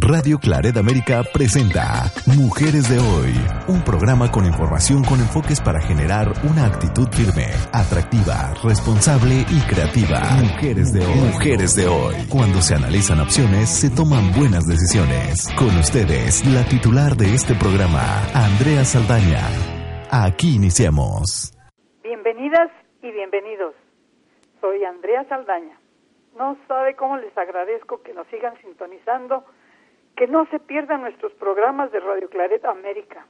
Radio Claret América presenta Mujeres de Hoy, un programa con información con enfoques para generar una actitud firme, atractiva, responsable y creativa. Mujeres de Hoy. Mujeres de Hoy. Cuando se analizan opciones, se toman buenas decisiones. Con ustedes, la titular de este programa, Andrea Saldaña. Aquí iniciamos. Bienvenidas y bienvenidos. Soy Andrea Saldaña. No sabe cómo les agradezco que nos sigan sintonizando que no se pierdan nuestros programas de Radio Claret América.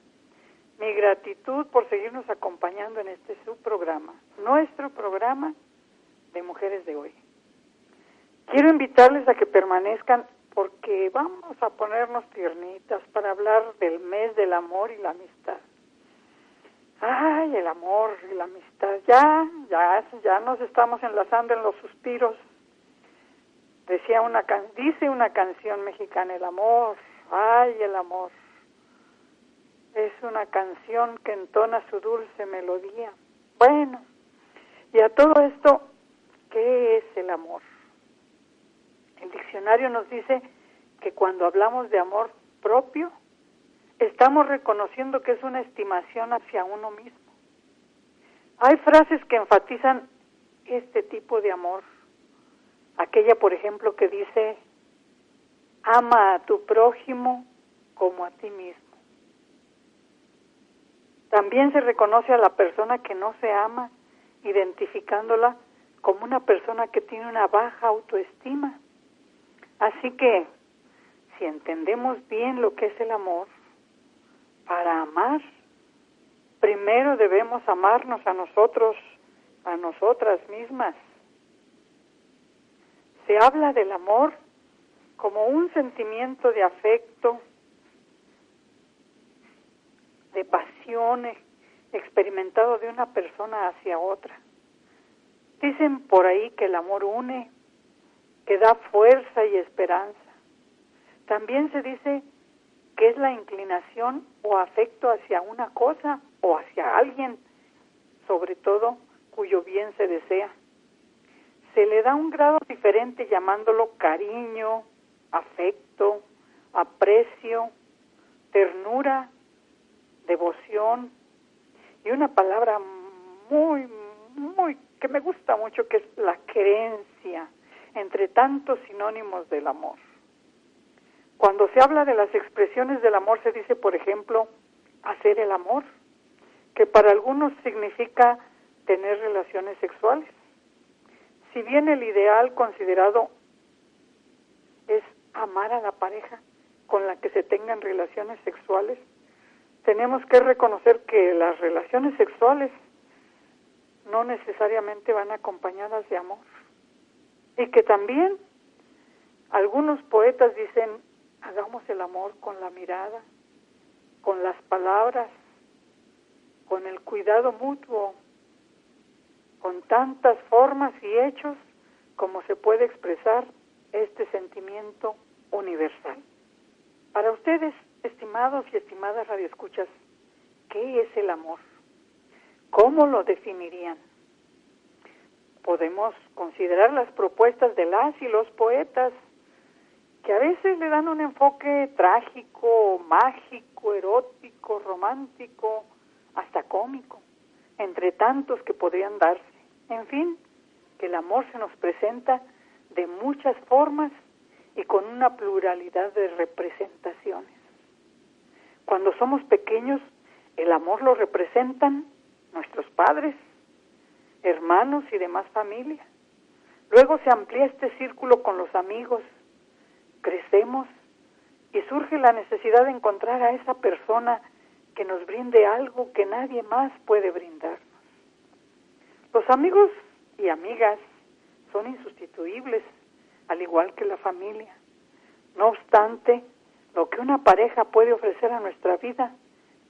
Mi gratitud por seguirnos acompañando en este subprograma, nuestro programa de Mujeres de Hoy. Quiero invitarles a que permanezcan porque vamos a ponernos tiernitas para hablar del mes del amor y la amistad. Ay, el amor y la amistad. Ya, ya, ya nos estamos enlazando en los suspiros decía una dice una canción mexicana el amor ay el amor es una canción que entona su dulce melodía. Bueno y a todo esto qué es el amor el diccionario nos dice que cuando hablamos de amor propio estamos reconociendo que es una estimación hacia uno mismo. Hay frases que enfatizan este tipo de amor aquella, por ejemplo, que dice, ama a tu prójimo como a ti mismo. También se reconoce a la persona que no se ama, identificándola como una persona que tiene una baja autoestima. Así que, si entendemos bien lo que es el amor, para amar, primero debemos amarnos a nosotros, a nosotras mismas se habla del amor como un sentimiento de afecto, de pasión experimentado de una persona hacia otra. Dicen por ahí que el amor une, que da fuerza y esperanza. También se dice que es la inclinación o afecto hacia una cosa o hacia alguien, sobre todo cuyo bien se desea se le da un grado diferente llamándolo cariño, afecto, aprecio, ternura, devoción y una palabra muy, muy, que me gusta mucho, que es la creencia, entre tantos sinónimos del amor. Cuando se habla de las expresiones del amor se dice, por ejemplo, hacer el amor, que para algunos significa tener relaciones sexuales si bien el ideal considerado es amar a la pareja con la que se tengan relaciones sexuales, tenemos que reconocer que las relaciones sexuales no necesariamente van acompañadas de amor. Y que también algunos poetas dicen, hagamos el amor con la mirada, con las palabras, con el cuidado mutuo, con tantas formas y hechos como se puede expresar este sentimiento universal. Para ustedes, estimados y estimadas radioescuchas, ¿qué es el amor? ¿Cómo lo definirían? Podemos considerar las propuestas de las y los poetas que a veces le dan un enfoque trágico, mágico, erótico, romántico, hasta cómico, entre tantos que podrían darse. En fin, que el amor se nos presenta de muchas formas y con una pluralidad de representaciones. Cuando somos pequeños, el amor lo representan nuestros padres, hermanos y demás familia. Luego se amplía este círculo con los amigos, crecemos y surge la necesidad de encontrar a esa persona que nos brinde algo que nadie más puede brindar. Los amigos y amigas son insustituibles, al igual que la familia. No obstante, lo que una pareja puede ofrecer a nuestra vida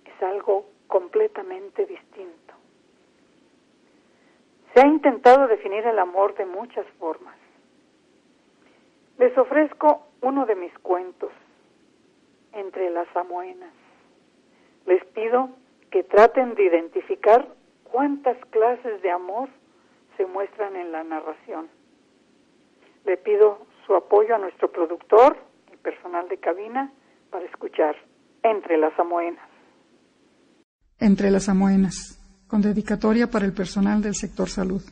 es algo completamente distinto. Se ha intentado definir el amor de muchas formas. Les ofrezco uno de mis cuentos, Entre las amuenas. Les pido que traten de identificar cuántas clases de amor se muestran en la narración. Le pido su apoyo a nuestro productor y personal de cabina para escuchar Entre las Amoenas. Entre las Amoenas, con dedicatoria para el personal del sector salud.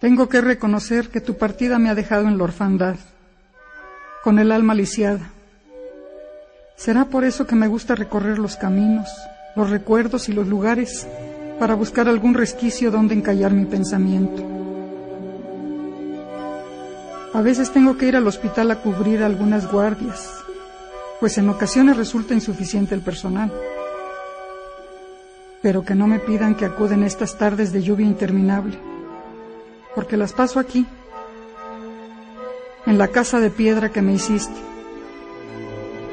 Tengo que reconocer que tu partida me ha dejado en la orfandad, con el alma lisiada. Será por eso que me gusta recorrer los caminos, los recuerdos y los lugares para buscar algún resquicio donde encallar mi pensamiento. A veces tengo que ir al hospital a cubrir algunas guardias, pues en ocasiones resulta insuficiente el personal. Pero que no me pidan que acuden estas tardes de lluvia interminable, porque las paso aquí, en la casa de piedra que me hiciste,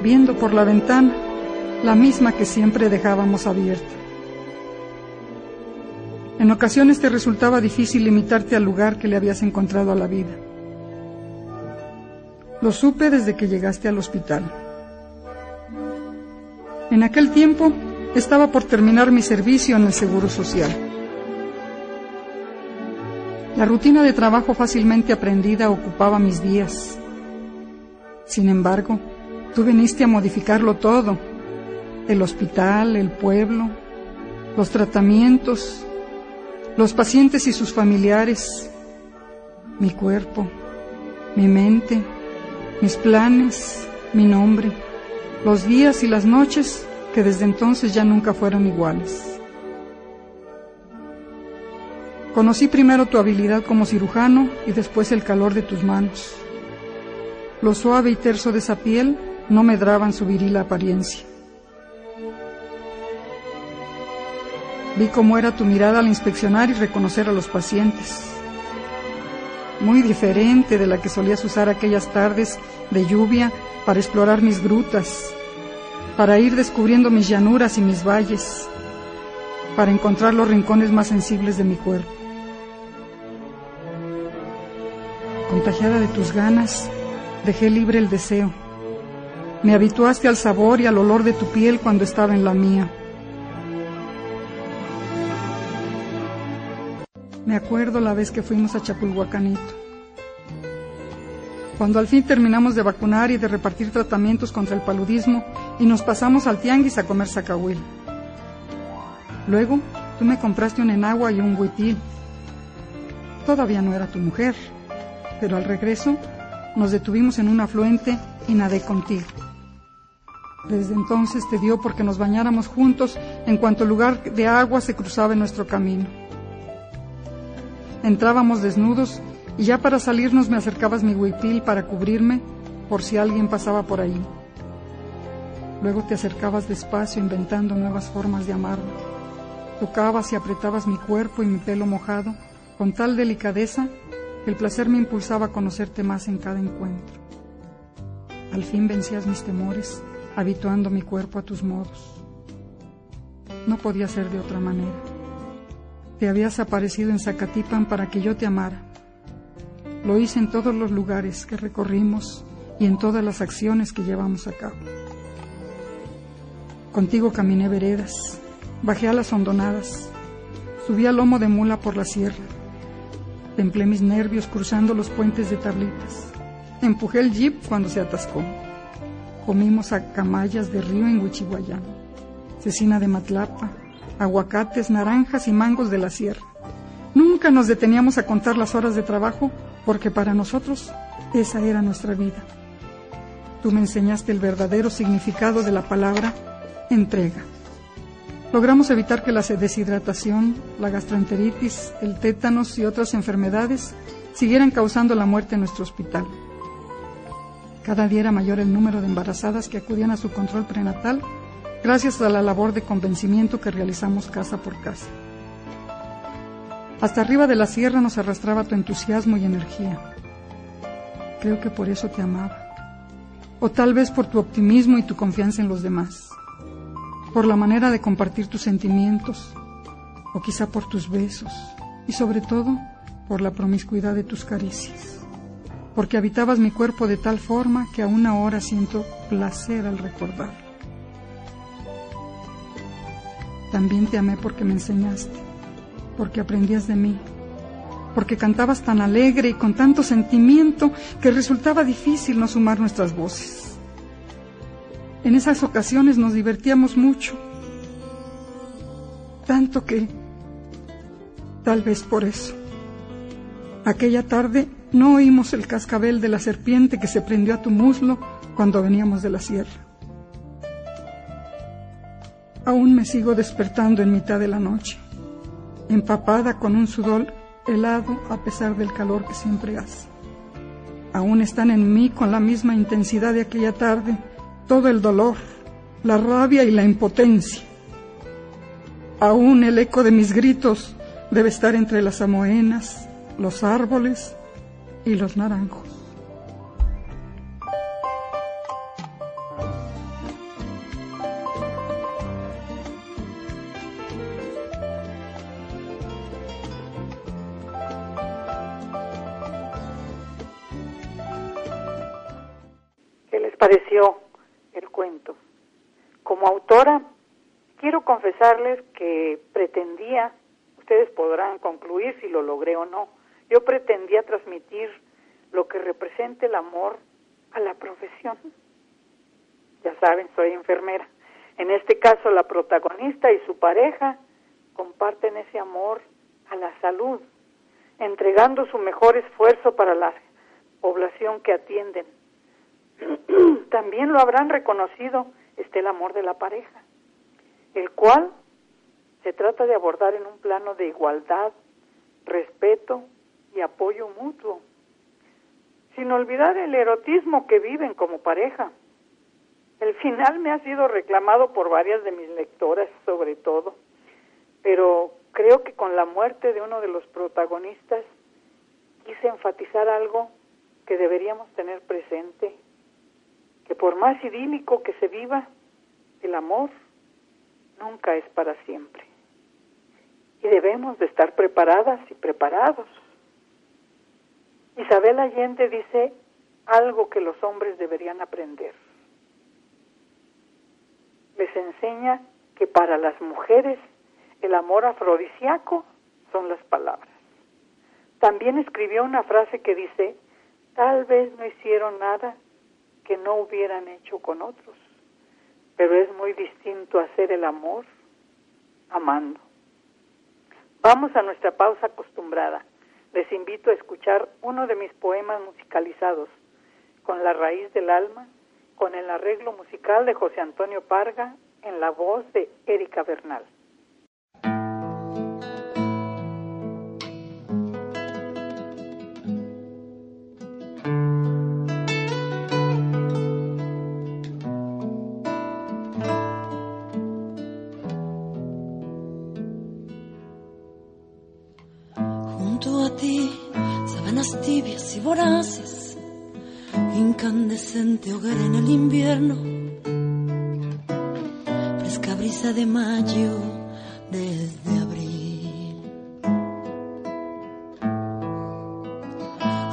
viendo por la ventana la misma que siempre dejábamos abierta. En ocasiones te resultaba difícil limitarte al lugar que le habías encontrado a la vida. Lo supe desde que llegaste al hospital. En aquel tiempo estaba por terminar mi servicio en el Seguro Social. La rutina de trabajo fácilmente aprendida ocupaba mis días. Sin embargo, tú viniste a modificarlo todo. El hospital, el pueblo, los tratamientos, los pacientes y sus familiares, mi cuerpo, mi mente, mis planes, mi nombre, los días y las noches que desde entonces ya nunca fueron iguales. Conocí primero tu habilidad como cirujano y después el calor de tus manos. Lo suave y terso de esa piel no medraban su viril apariencia. Vi cómo era tu mirada al inspeccionar y reconocer a los pacientes. Muy diferente de la que solías usar aquellas tardes de lluvia para explorar mis grutas, para ir descubriendo mis llanuras y mis valles, para encontrar los rincones más sensibles de mi cuerpo. Contagiada de tus ganas, dejé libre el deseo. Me habituaste al sabor y al olor de tu piel cuando estaba en la mía. Me acuerdo la vez que fuimos a Chapulhuacanito. Cuando al fin terminamos de vacunar y de repartir tratamientos contra el paludismo y nos pasamos al tianguis a comer sacahuil. Luego, tú me compraste un enagua y un huitil. Todavía no era tu mujer, pero al regreso nos detuvimos en un afluente y nadé contigo. Desde entonces te dio porque nos bañáramos juntos en cuanto lugar de agua se cruzaba en nuestro camino. Entrábamos desnudos y ya para salirnos me acercabas mi huipil para cubrirme por si alguien pasaba por ahí. Luego te acercabas despacio inventando nuevas formas de amarme. Tocabas y apretabas mi cuerpo y mi pelo mojado con tal delicadeza que el placer me impulsaba a conocerte más en cada encuentro. Al fin vencías mis temores, habituando mi cuerpo a tus modos. No podía ser de otra manera te habías aparecido en Zacatipan para que yo te amara. Lo hice en todos los lugares que recorrimos y en todas las acciones que llevamos a cabo. Contigo caminé veredas, bajé a las hondonadas, subí al lomo de mula por la sierra, templé mis nervios cruzando los puentes de tablitas, empujé el jeep cuando se atascó, comimos a camayas de río en Huichihuayán, cecina de Matlapa, aguacates, naranjas y mangos de la sierra. Nunca nos deteníamos a contar las horas de trabajo porque para nosotros esa era nuestra vida. Tú me enseñaste el verdadero significado de la palabra entrega. Logramos evitar que la deshidratación, la gastroenteritis, el tétanos y otras enfermedades siguieran causando la muerte en nuestro hospital. Cada día era mayor el número de embarazadas que acudían a su control prenatal gracias a la labor de convencimiento que realizamos casa por casa. Hasta arriba de la sierra nos arrastraba tu entusiasmo y energía. Creo que por eso te amaba. O tal vez por tu optimismo y tu confianza en los demás. Por la manera de compartir tus sentimientos. O quizá por tus besos. Y sobre todo, por la promiscuidad de tus caricias. Porque habitabas mi cuerpo de tal forma que aún ahora siento placer al recordar. También te amé porque me enseñaste, porque aprendías de mí, porque cantabas tan alegre y con tanto sentimiento que resultaba difícil no sumar nuestras voces. En esas ocasiones nos divertíamos mucho, tanto que, tal vez por eso, aquella tarde no oímos el cascabel de la serpiente que se prendió a tu muslo cuando veníamos de la sierra. Aún me sigo despertando en mitad de la noche, empapada con un sudor helado a pesar del calor que siempre hace. Aún están en mí con la misma intensidad de aquella tarde todo el dolor, la rabia y la impotencia. Aún el eco de mis gritos debe estar entre las amoenas, los árboles y los naranjos. pareció el cuento? Como autora, quiero confesarles que pretendía, ustedes podrán concluir si lo logré o no, yo pretendía transmitir lo que representa el amor a la profesión. Ya saben, soy enfermera. En este caso, la protagonista y su pareja comparten ese amor a la salud, entregando su mejor esfuerzo para la población que atienden también lo habrán reconocido, está el amor de la pareja, el cual se trata de abordar en un plano de igualdad, respeto y apoyo mutuo, sin olvidar el erotismo que viven como pareja. El final me ha sido reclamado por varias de mis lectoras, sobre todo, pero creo que con la muerte de uno de los protagonistas quise enfatizar algo que deberíamos tener presente que por más idílico que se viva, el amor nunca es para siempre. Y debemos de estar preparadas y preparados. Isabel Allende dice algo que los hombres deberían aprender. Les enseña que para las mujeres el amor afrodisíaco son las palabras. También escribió una frase que dice, tal vez no hicieron nada que no hubieran hecho con otros. Pero es muy distinto hacer el amor amando. Vamos a nuestra pausa acostumbrada. Les invito a escuchar uno de mis poemas musicalizados, Con la raíz del alma, con el arreglo musical de José Antonio Parga en la voz de Erika Bernal. de mayo desde abril.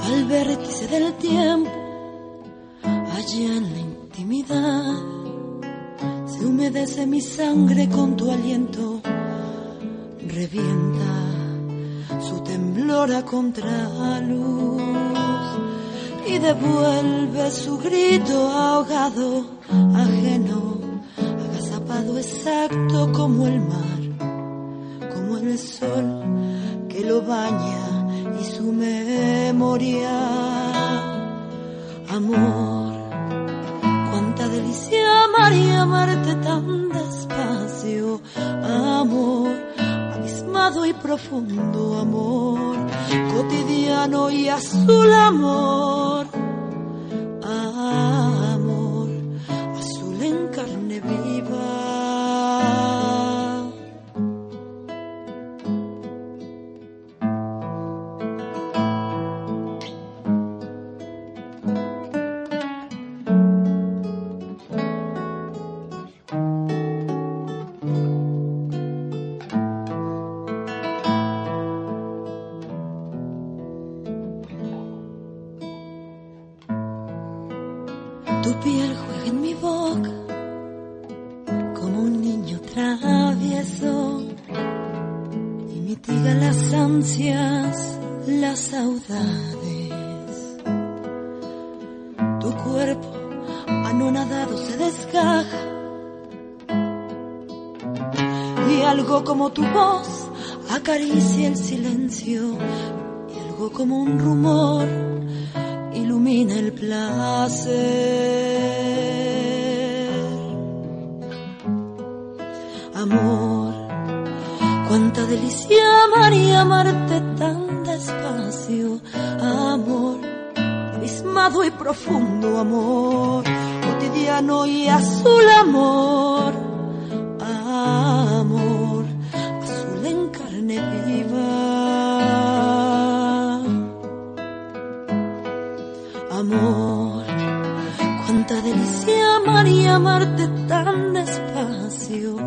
Al vértice del tiempo, allá en la intimidad, se humedece mi sangre con tu aliento, revienta su temblor a contraluz y devuelve su grito ahogado ajeno exacto como el mar, como el sol que lo baña y su memoria. Amor, cuánta delicia amar y amarte tan despacio, amor, abismado y profundo amor cotidiano y azul amor, como tu voz acaricia el silencio y algo como un rumor ilumina el placer. Amor, cuánta delicia amar y amarte tan despacio. Amor, abismado y profundo amor, cotidiano y azul. Amor, Amor, cuánta delicia amar y amarte tan despacio.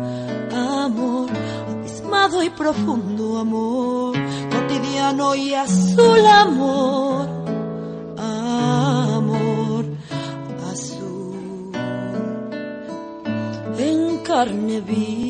Amor, abismado y profundo amor, cotidiano y azul amor. Amor, azul en carne viva.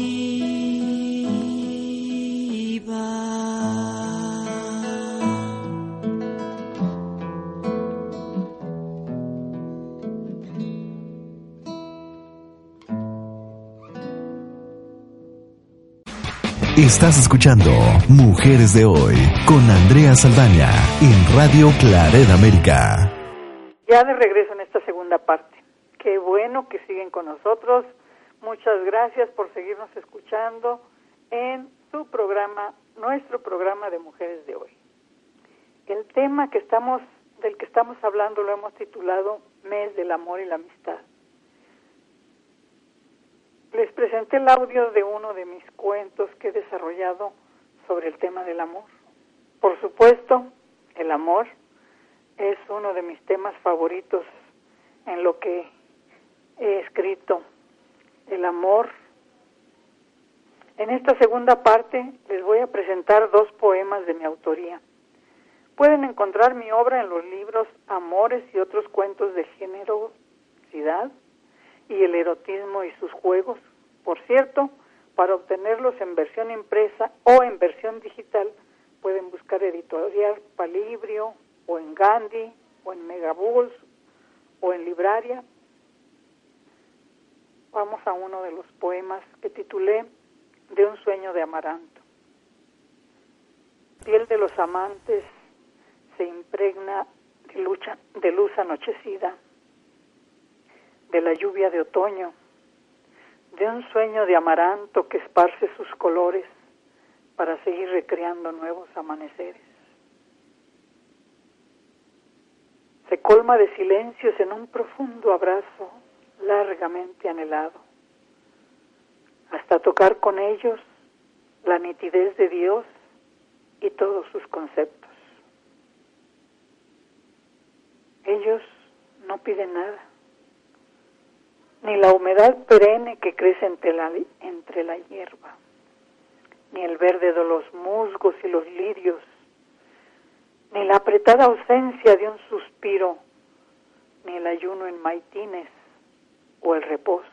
Estás escuchando Mujeres de Hoy con Andrea Saldaña en Radio Claret América. Ya de regreso en esta segunda parte. Qué bueno que siguen con nosotros. Muchas gracias por seguirnos escuchando en su programa, nuestro programa de Mujeres de Hoy. El tema que estamos del que estamos hablando lo hemos titulado Mes del amor y la amistad. Les presenté el audio de uno de mis cuentos que he desarrollado sobre el tema del amor. Por supuesto, el amor es uno de mis temas favoritos en lo que he escrito. El amor. En esta segunda parte les voy a presentar dos poemas de mi autoría. Pueden encontrar mi obra en los libros Amores y otros cuentos de generosidad y el erotismo y sus juegos. Por cierto, para obtenerlos en versión impresa o en versión digital, pueden buscar editorial Palibrio o en Gandhi o en Megabooks o en Libraria. Vamos a uno de los poemas que titulé De un sueño de amaranto. Piel de los amantes se impregna de, lucha, de luz anochecida, de la lluvia de otoño, de un sueño de amaranto que esparce sus colores para seguir recreando nuevos amaneceres. Se colma de silencios en un profundo abrazo largamente anhelado, hasta tocar con ellos la nitidez de Dios y todos sus conceptos. Ellos no piden nada, ni la humedad perenne que crece entre la, entre la hierba, ni el verde de los musgos y los lirios, ni la apretada ausencia de un suspiro, ni el ayuno en maitines o el reposo.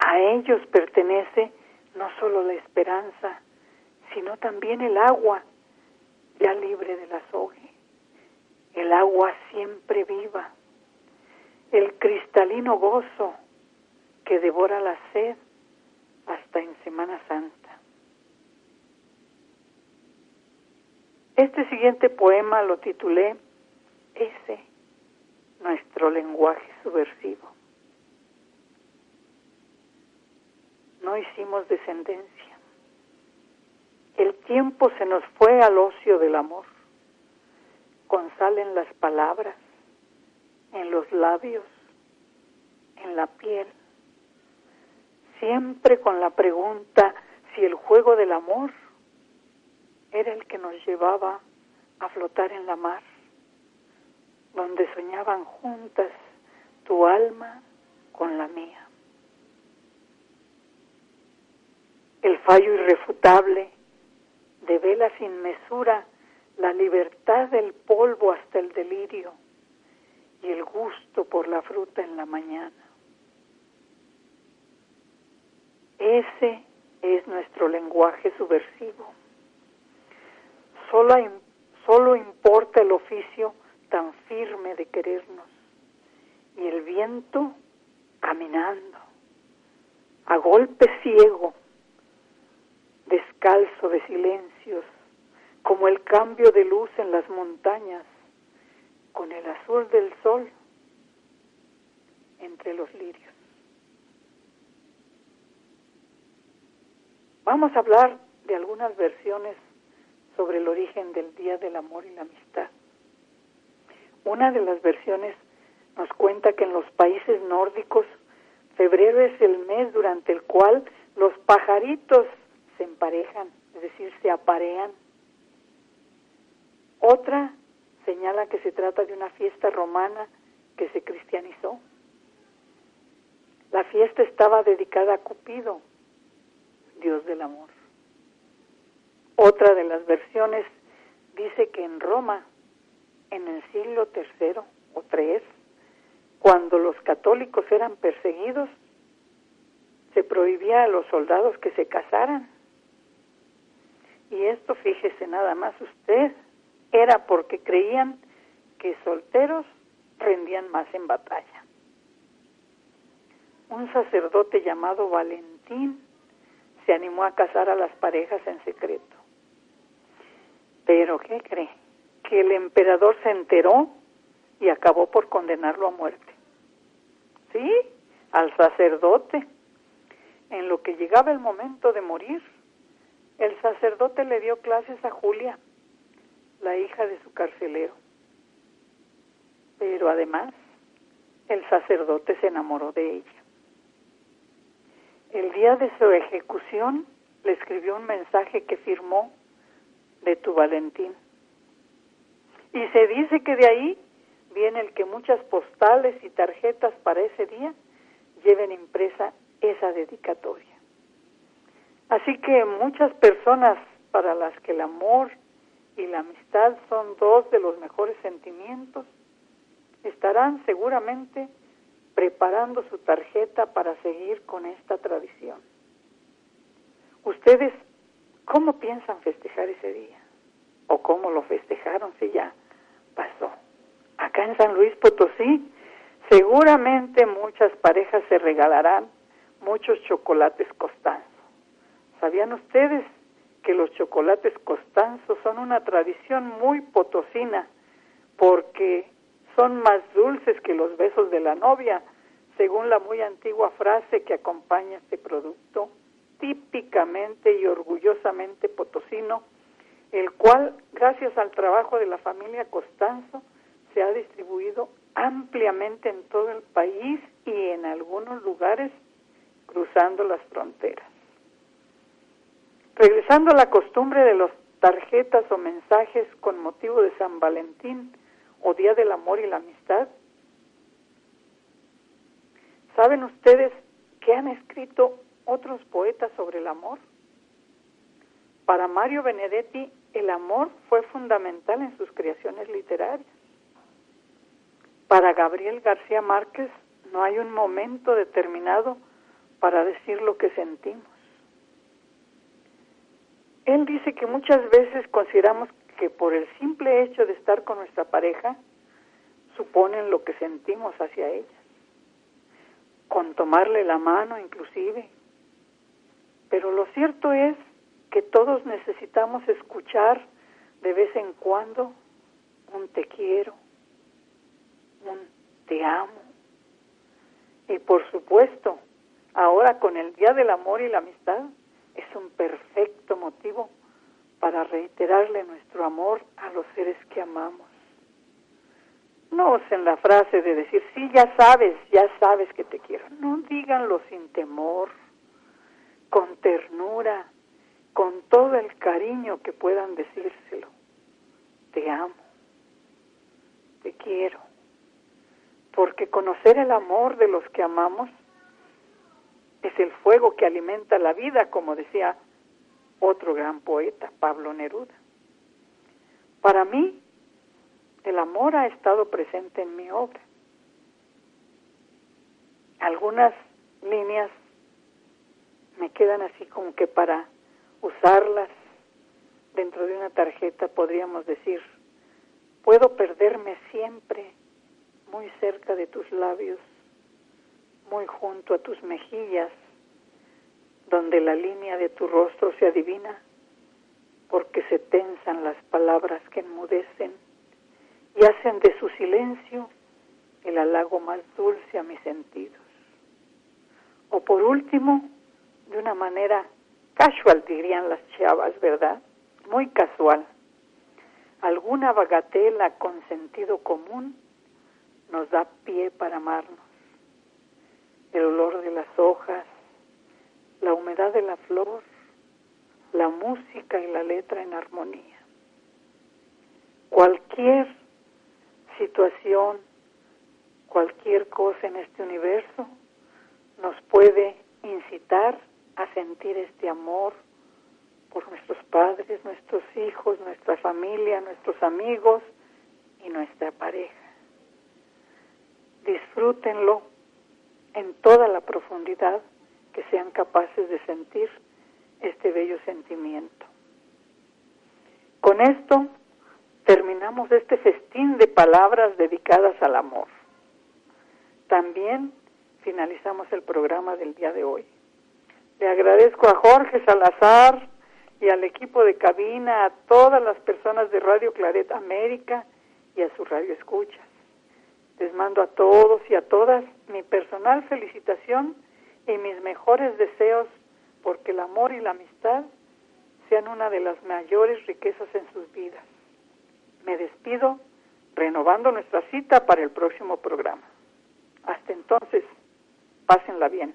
A ellos pertenece no solo la esperanza, sino también el agua ya libre del azogue, el agua siempre viva, el cristalino gozo que devora la sed hasta en Semana Santa. Este siguiente poema lo titulé Ese, nuestro lenguaje subversivo. No hicimos descendencia. El tiempo se nos fue al ocio del amor, con sal en las palabras, en los labios, en la piel, siempre con la pregunta si el juego del amor era el que nos llevaba a flotar en la mar, donde soñaban juntas tu alma con la mía. El fallo irrefutable devela sin mesura la libertad del polvo hasta el delirio y el gusto por la fruta en la mañana. Ese es nuestro lenguaje subversivo. Solo, solo importa el oficio tan firme de querernos y el viento caminando a golpe ciego, descalzo de silencios, como el cambio de luz en las montañas, con el azul del sol entre los lirios. Vamos a hablar de algunas versiones sobre el origen del Día del Amor y la Amistad. Una de las versiones nos cuenta que en los países nórdicos febrero es el mes durante el cual los pajaritos se emparejan, es decir, se aparean. Otra señala que se trata de una fiesta romana que se cristianizó. La fiesta estaba dedicada a Cupido, Dios del amor. Otra de las versiones dice que en Roma, en el siglo III o III, cuando los católicos eran perseguidos, se prohibía a los soldados que se casaran. Y esto, fíjese nada más usted, era porque creían que solteros rendían más en batalla. Un sacerdote llamado Valentín se animó a casar a las parejas en secreto. Pero, ¿qué cree? Que el emperador se enteró y acabó por condenarlo a muerte. ¿Sí? Al sacerdote. En lo que llegaba el momento de morir, el sacerdote le dio clases a Julia, la hija de su carcelero. Pero además, el sacerdote se enamoró de ella. El día de su ejecución le escribió un mensaje que firmó de tu Valentín. Y se dice que de ahí viene el que muchas postales y tarjetas para ese día lleven impresa esa dedicatoria. Así que muchas personas para las que el amor y la amistad son dos de los mejores sentimientos, estarán seguramente preparando su tarjeta para seguir con esta tradición. ¿Ustedes cómo piensan festejar ese día? ¿O cómo lo festejaron si ya pasó? Acá en San Luis Potosí, seguramente muchas parejas se regalarán muchos chocolates Costanzo. ¿Sabían ustedes que los chocolates Costanzo son una tradición muy potosina porque son más dulces que los besos de la novia, según la muy antigua frase que acompaña este producto, típicamente y orgullosamente potosino, el cual, gracias al trabajo de la familia Costanzo, se ha distribuido ampliamente en todo el país y en algunos lugares cruzando las fronteras. Regresando a la costumbre de las tarjetas o mensajes con motivo de San Valentín, o Día del Amor y la Amistad? ¿Saben ustedes qué han escrito otros poetas sobre el amor? Para Mario Benedetti, el amor fue fundamental en sus creaciones literarias. Para Gabriel García Márquez, no hay un momento determinado para decir lo que sentimos. Él dice que muchas veces consideramos que por el simple hecho de estar con nuestra pareja suponen lo que sentimos hacia ella, con tomarle la mano inclusive. Pero lo cierto es que todos necesitamos escuchar de vez en cuando un te quiero, un te amo. Y por supuesto, ahora con el Día del Amor y la Amistad, es un perfecto motivo para reiterarle nuestro amor a los seres que amamos. No usen la frase de decir, sí, ya sabes, ya sabes que te quiero. No díganlo sin temor, con ternura, con todo el cariño que puedan decírselo. Te amo, te quiero. Porque conocer el amor de los que amamos es el fuego que alimenta la vida, como decía otro gran poeta, Pablo Neruda. Para mí, el amor ha estado presente en mi obra. Algunas líneas me quedan así como que para usarlas dentro de una tarjeta podríamos decir, puedo perderme siempre muy cerca de tus labios, muy junto a tus mejillas, donde la línea de tu rostro se adivina, porque se tensan las palabras que enmudecen y hacen de su silencio el halago más dulce a mis sentidos. O por último, de una manera casual, dirían las chavas, ¿verdad? Muy casual. Alguna bagatela con sentido común nos da pie para amarnos. El olor de las hojas, la humedad de la flor, la música y la letra en armonía. Cualquier situación, cualquier cosa en este universo nos puede incitar a sentir este amor por nuestros padres, nuestros hijos, nuestra familia, nuestros amigos y nuestra pareja. Disfrútenlo en toda la profundidad que sean capaces de sentir este bello sentimiento. Con esto terminamos este festín de palabras dedicadas al amor. También finalizamos el programa del día de hoy. Le agradezco a Jorge Salazar y al equipo de cabina, a todas las personas de Radio Claret América y a su radio escuchas. Les mando a todos y a todas mi personal felicitación y mis mejores deseos porque el amor y la amistad sean una de las mayores riquezas en sus vidas. Me despido renovando nuestra cita para el próximo programa. Hasta entonces, pásenla bien.